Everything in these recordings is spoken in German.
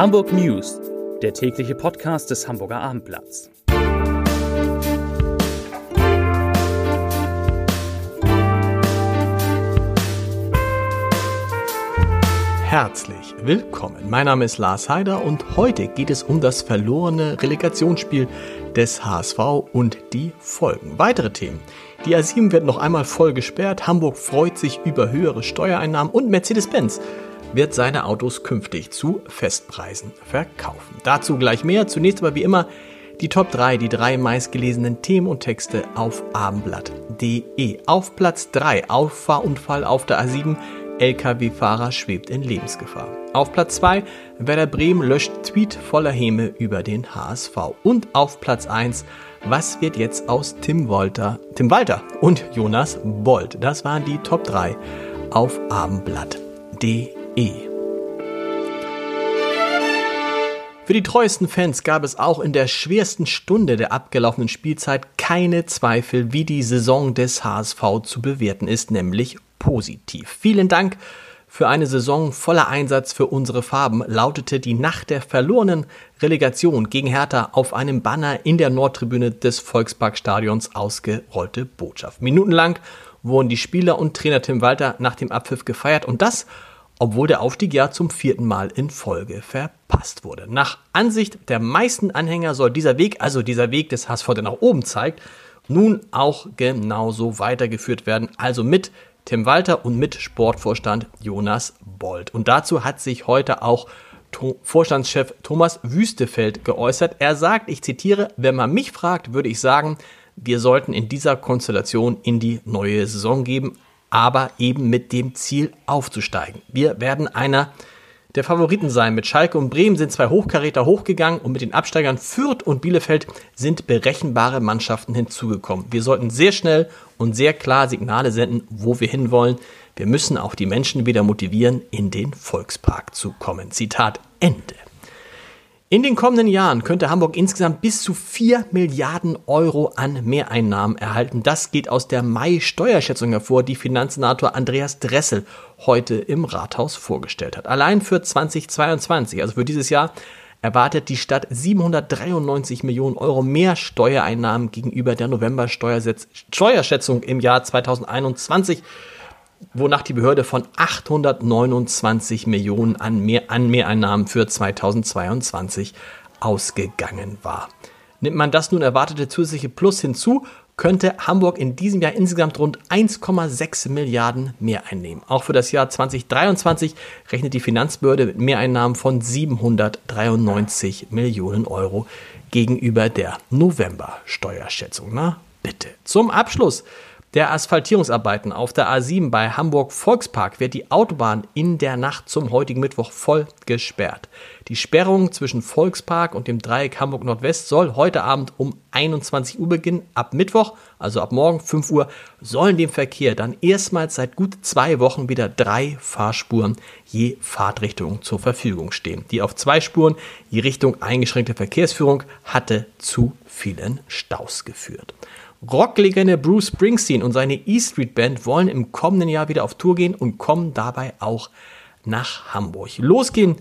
Hamburg News, der tägliche Podcast des Hamburger Abendblatts. Herzlich willkommen. Mein Name ist Lars Heider und heute geht es um das verlorene Relegationsspiel des HSV und die Folgen. Weitere Themen. Die A7 wird noch einmal voll gesperrt, Hamburg freut sich über höhere Steuereinnahmen und Mercedes-Benz wird seine Autos künftig zu Festpreisen verkaufen. Dazu gleich mehr. Zunächst aber wie immer die Top 3, die drei meistgelesenen Themen und Texte auf abendblatt.de. Auf Platz 3 Auffahrunfall auf der A7. LKW-Fahrer schwebt in Lebensgefahr. Auf Platz 2 Werder Bremen löscht Tweet voller Häme über den HSV. Und auf Platz 1 was wird jetzt aus Tim Walter, Tim Walter und Jonas Bolt? Das waren die Top 3 auf abendblatt.de. Für die treuesten Fans gab es auch in der schwersten Stunde der abgelaufenen Spielzeit keine Zweifel, wie die Saison des HSV zu bewerten ist, nämlich positiv. Vielen Dank für eine Saison voller Einsatz für unsere Farben lautete die nach der verlorenen Relegation gegen Hertha auf einem Banner in der Nordtribüne des Volksparkstadions ausgerollte Botschaft. Minutenlang wurden die Spieler und Trainer Tim Walter nach dem Abpfiff gefeiert und das obwohl der Aufstieg ja zum vierten Mal in Folge verpasst wurde. Nach Ansicht der meisten Anhänger soll dieser Weg, also dieser Weg des HSV, der nach oben zeigt, nun auch genauso weitergeführt werden, also mit Tim Walter und mit Sportvorstand Jonas Bold. Und dazu hat sich heute auch Vorstandschef Thomas Wüstefeld geäußert. Er sagt, ich zitiere, wenn man mich fragt, würde ich sagen, wir sollten in dieser Konstellation in die neue Saison geben, aber eben mit dem Ziel aufzusteigen. Wir werden einer der Favoriten sein. Mit Schalke und Bremen sind zwei Hochkaräter hochgegangen und mit den Absteigern Fürth und Bielefeld sind berechenbare Mannschaften hinzugekommen. Wir sollten sehr schnell und sehr klar Signale senden, wo wir hinwollen. Wir müssen auch die Menschen wieder motivieren, in den Volkspark zu kommen. Zitat Ende. In den kommenden Jahren könnte Hamburg insgesamt bis zu 4 Milliarden Euro an Mehreinnahmen erhalten. Das geht aus der Mai-Steuerschätzung hervor, die Finanzsenator Andreas Dressel heute im Rathaus vorgestellt hat. Allein für 2022, also für dieses Jahr, erwartet die Stadt 793 Millionen Euro mehr Steuereinnahmen gegenüber der November-Steuerschätzung im Jahr 2021 wonach die Behörde von 829 Millionen an, mehr, an Mehreinnahmen für 2022 ausgegangen war. Nimmt man das nun erwartete zusätzliche Plus hinzu, könnte Hamburg in diesem Jahr insgesamt rund 1,6 Milliarden mehr einnehmen. Auch für das Jahr 2023 rechnet die Finanzbehörde mit Mehreinnahmen von 793 Millionen Euro gegenüber der November-Steuerschätzung. Na, bitte. Zum Abschluss der Asphaltierungsarbeiten auf der A7 bei Hamburg Volkspark wird die Autobahn in der Nacht zum heutigen Mittwoch voll gesperrt. Die Sperrung zwischen Volkspark und dem Dreieck Hamburg Nordwest soll heute Abend um 21 Uhr beginnen. Ab Mittwoch, also ab morgen 5 Uhr, sollen dem Verkehr dann erstmals seit gut zwei Wochen wieder drei Fahrspuren je Fahrtrichtung zur Verfügung stehen. Die auf zwei Spuren je Richtung eingeschränkte Verkehrsführung hatte zu vielen Staus geführt. Rocklegende Bruce Springsteen und seine E-Street Band wollen im kommenden Jahr wieder auf Tour gehen und kommen dabei auch nach Hamburg. Losgehen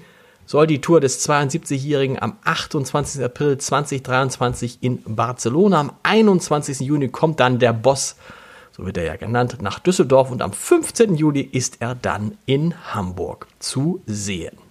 soll die Tour des 72-Jährigen am 28. April 2023 in Barcelona. Am 21. Juni kommt dann der Boss, so wird er ja genannt, nach Düsseldorf und am 15. Juli ist er dann in Hamburg zu sehen.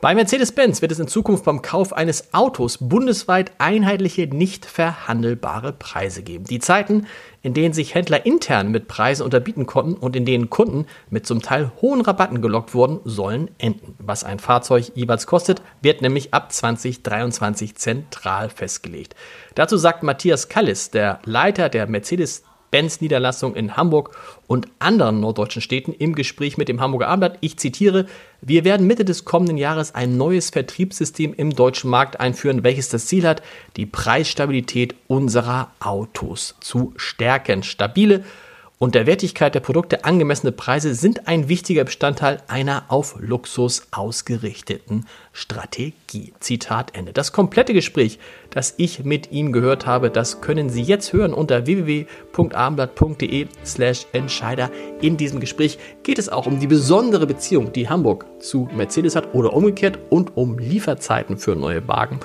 Bei Mercedes-Benz wird es in Zukunft beim Kauf eines Autos bundesweit einheitliche, nicht verhandelbare Preise geben. Die Zeiten, in denen sich Händler intern mit Preisen unterbieten konnten und in denen Kunden mit zum Teil hohen Rabatten gelockt wurden, sollen enden. Was ein Fahrzeug jeweils kostet, wird nämlich ab 2023 zentral festgelegt. Dazu sagt Matthias Kallis, der Leiter der Mercedes Benz Niederlassung in Hamburg und anderen norddeutschen Städten im Gespräch mit dem Hamburger Abendblatt. Ich zitiere, wir werden Mitte des kommenden Jahres ein neues Vertriebssystem im deutschen Markt einführen, welches das Ziel hat, die Preisstabilität unserer Autos zu stärken. Stabile und der Wertigkeit der Produkte angemessene Preise sind ein wichtiger Bestandteil einer auf Luxus ausgerichteten Strategie. Zitat Ende. Das komplette Gespräch, das ich mit ihm gehört habe, das können Sie jetzt hören unter www.abendblatt.de slash Entscheider. In diesem Gespräch geht es auch um die besondere Beziehung, die Hamburg zu Mercedes hat oder umgekehrt und um Lieferzeiten für neue Wagen,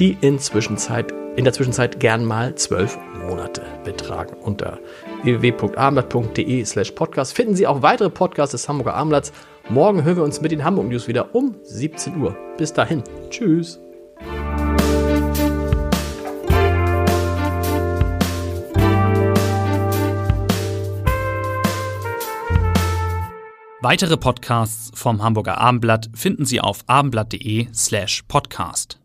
die in, Zwischenzeit, in der Zwischenzeit gern mal zwölf Monate betragen. Unter www.abendblatt.de slash podcast finden Sie auch weitere Podcasts des Hamburger Abendblatts. Morgen hören wir uns mit den Hamburg News wieder um 17 Uhr. Bis dahin. Tschüss. Weitere Podcasts vom Hamburger Abendblatt finden Sie auf abendblatt.de slash podcast.